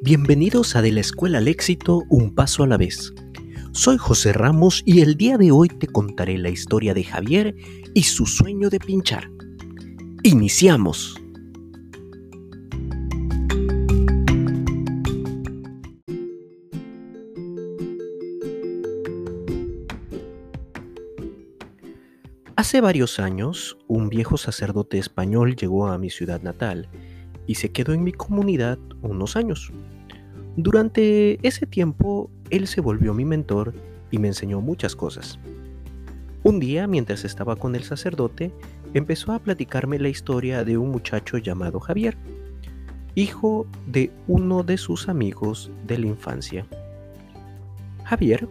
Bienvenidos a De la Escuela al Éxito, un paso a la vez. Soy José Ramos y el día de hoy te contaré la historia de Javier y su sueño de pinchar. Iniciamos. Hace varios años, un viejo sacerdote español llegó a mi ciudad natal y se quedó en mi comunidad unos años. Durante ese tiempo, él se volvió mi mentor y me enseñó muchas cosas. Un día, mientras estaba con el sacerdote, empezó a platicarme la historia de un muchacho llamado Javier, hijo de uno de sus amigos de la infancia. Javier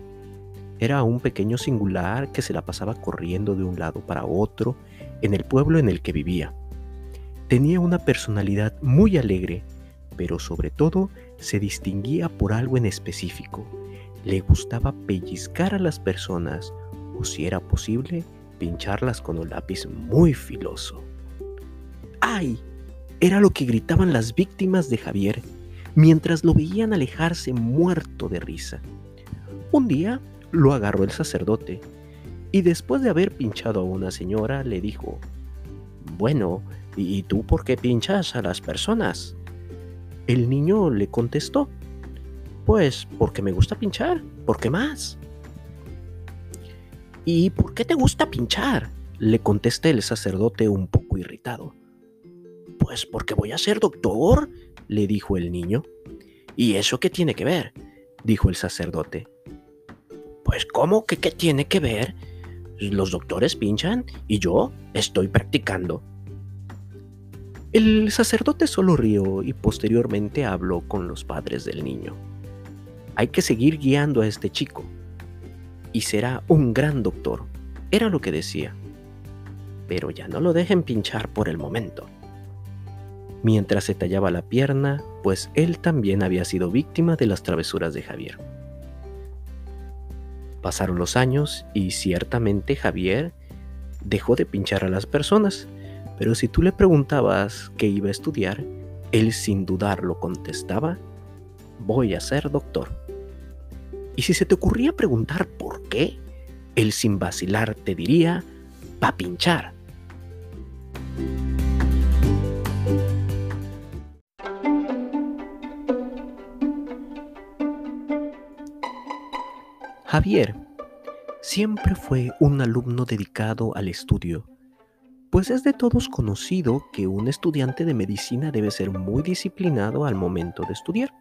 era un pequeño singular que se la pasaba corriendo de un lado para otro en el pueblo en el que vivía. Tenía una personalidad muy alegre, pero sobre todo se distinguía por algo en específico. Le gustaba pellizcar a las personas o si era posible, pincharlas con un lápiz muy filoso. ¡Ay! Era lo que gritaban las víctimas de Javier mientras lo veían alejarse muerto de risa. Un día lo agarró el sacerdote y después de haber pinchado a una señora le dijo, Bueno, ¿y tú por qué pinchas a las personas? El niño le contestó, Pues porque me gusta pinchar, ¿por qué más? ¿Y por qué te gusta pinchar? le contesté el sacerdote un poco irritado. Pues porque voy a ser doctor, le dijo el niño. ¿Y eso qué tiene que ver? dijo el sacerdote. Pues ¿cómo que qué tiene que ver? Los doctores pinchan y yo estoy practicando. El sacerdote solo rió y posteriormente habló con los padres del niño. Hay que seguir guiando a este chico. Y será un gran doctor, era lo que decía. Pero ya no lo dejen pinchar por el momento. Mientras se tallaba la pierna, pues él también había sido víctima de las travesuras de Javier. Pasaron los años y ciertamente Javier dejó de pinchar a las personas, pero si tú le preguntabas qué iba a estudiar, él sin dudarlo contestaba, voy a ser doctor. Y si se te ocurría preguntar por qué, él sin vacilar te diría, pa pinchar. Javier siempre fue un alumno dedicado al estudio, pues es de todos conocido que un estudiante de medicina debe ser muy disciplinado al momento de estudiar.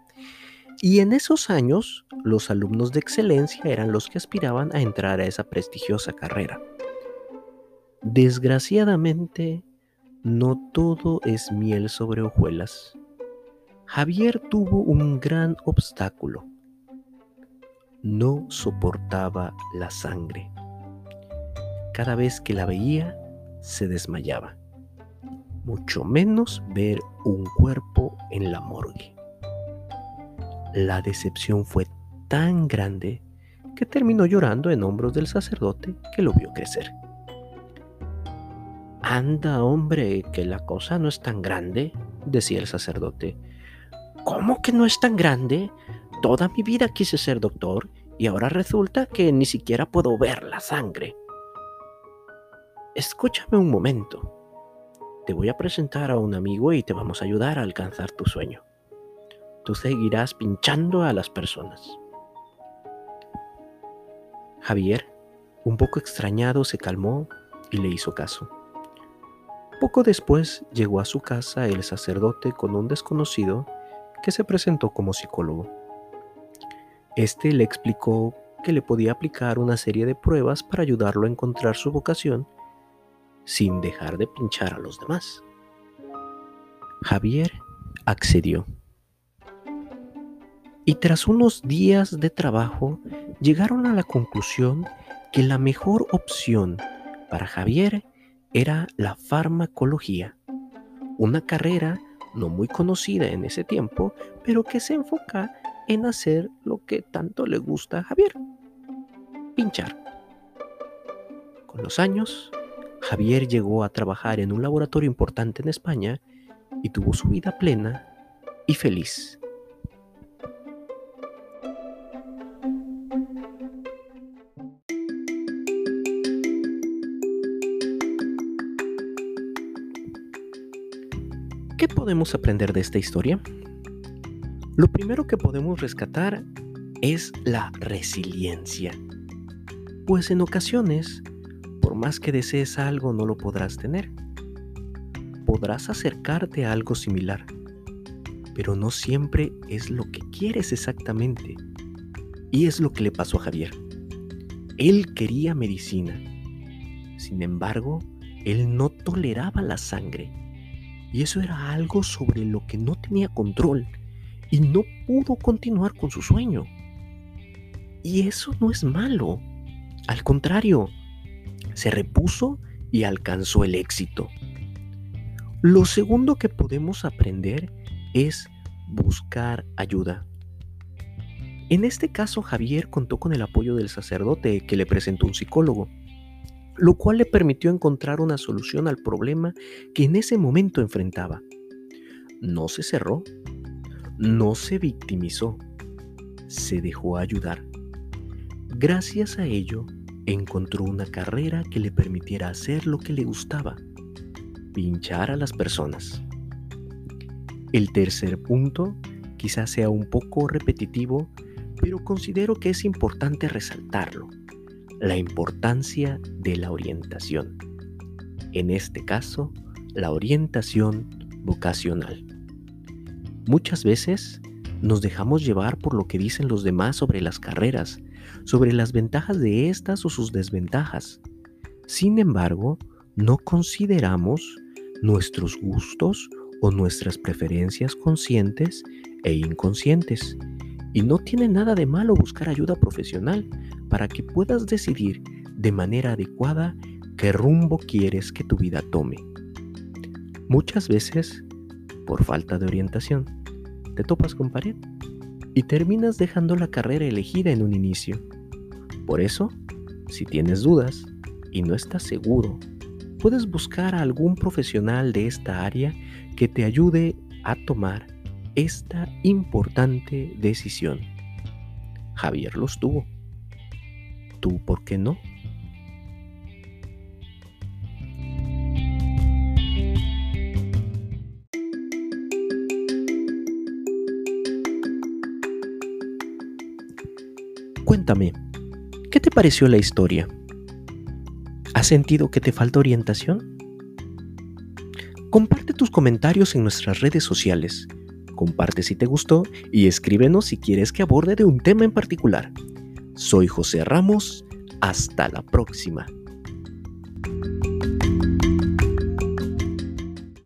Y en esos años, los alumnos de excelencia eran los que aspiraban a entrar a esa prestigiosa carrera. Desgraciadamente, no todo es miel sobre hojuelas. Javier tuvo un gran obstáculo no soportaba la sangre. Cada vez que la veía, se desmayaba. Mucho menos ver un cuerpo en la morgue. La decepción fue tan grande que terminó llorando en hombros del sacerdote que lo vio crecer. Anda, hombre, que la cosa no es tan grande, decía el sacerdote. ¿Cómo que no es tan grande? Toda mi vida quise ser doctor y ahora resulta que ni siquiera puedo ver la sangre. Escúchame un momento. Te voy a presentar a un amigo y te vamos a ayudar a alcanzar tu sueño. Tú seguirás pinchando a las personas. Javier, un poco extrañado, se calmó y le hizo caso. Poco después llegó a su casa el sacerdote con un desconocido que se presentó como psicólogo. Este le explicó que le podía aplicar una serie de pruebas para ayudarlo a encontrar su vocación sin dejar de pinchar a los demás. Javier accedió. Y tras unos días de trabajo llegaron a la conclusión que la mejor opción para Javier era la farmacología, una carrera no muy conocida en ese tiempo, pero que se enfoca en hacer lo que tanto le gusta a Javier, pinchar. Con los años, Javier llegó a trabajar en un laboratorio importante en España y tuvo su vida plena y feliz. ¿Qué podemos aprender de esta historia? Lo primero que podemos rescatar es la resiliencia, pues en ocasiones más que desees algo, no lo podrás tener. Podrás acercarte a algo similar, pero no siempre es lo que quieres exactamente. Y es lo que le pasó a Javier. Él quería medicina. Sin embargo, él no toleraba la sangre. Y eso era algo sobre lo que no tenía control y no pudo continuar con su sueño. Y eso no es malo. Al contrario, se repuso y alcanzó el éxito. Lo segundo que podemos aprender es buscar ayuda. En este caso, Javier contó con el apoyo del sacerdote que le presentó un psicólogo, lo cual le permitió encontrar una solución al problema que en ese momento enfrentaba. No se cerró, no se victimizó, se dejó ayudar. Gracias a ello, encontró una carrera que le permitiera hacer lo que le gustaba, pinchar a las personas. El tercer punto quizás sea un poco repetitivo, pero considero que es importante resaltarlo, la importancia de la orientación. En este caso, la orientación vocacional. Muchas veces nos dejamos llevar por lo que dicen los demás sobre las carreras, sobre las ventajas de estas o sus desventajas. Sin embargo, no consideramos nuestros gustos o nuestras preferencias conscientes e inconscientes y no tiene nada de malo buscar ayuda profesional para que puedas decidir de manera adecuada qué rumbo quieres que tu vida tome. Muchas veces, por falta de orientación, te topas con pared y terminas dejando la carrera elegida en un inicio. Por eso, si tienes dudas y no estás seguro, puedes buscar a algún profesional de esta área que te ayude a tomar esta importante decisión. Javier los tuvo. ¿Tú por qué no? Cuéntame, ¿qué te pareció la historia? ¿Has sentido que te falta orientación? Comparte tus comentarios en nuestras redes sociales comparte si te gustó y escríbenos si quieres que aborde de un tema en particular. Soy José Ramos, hasta la próxima.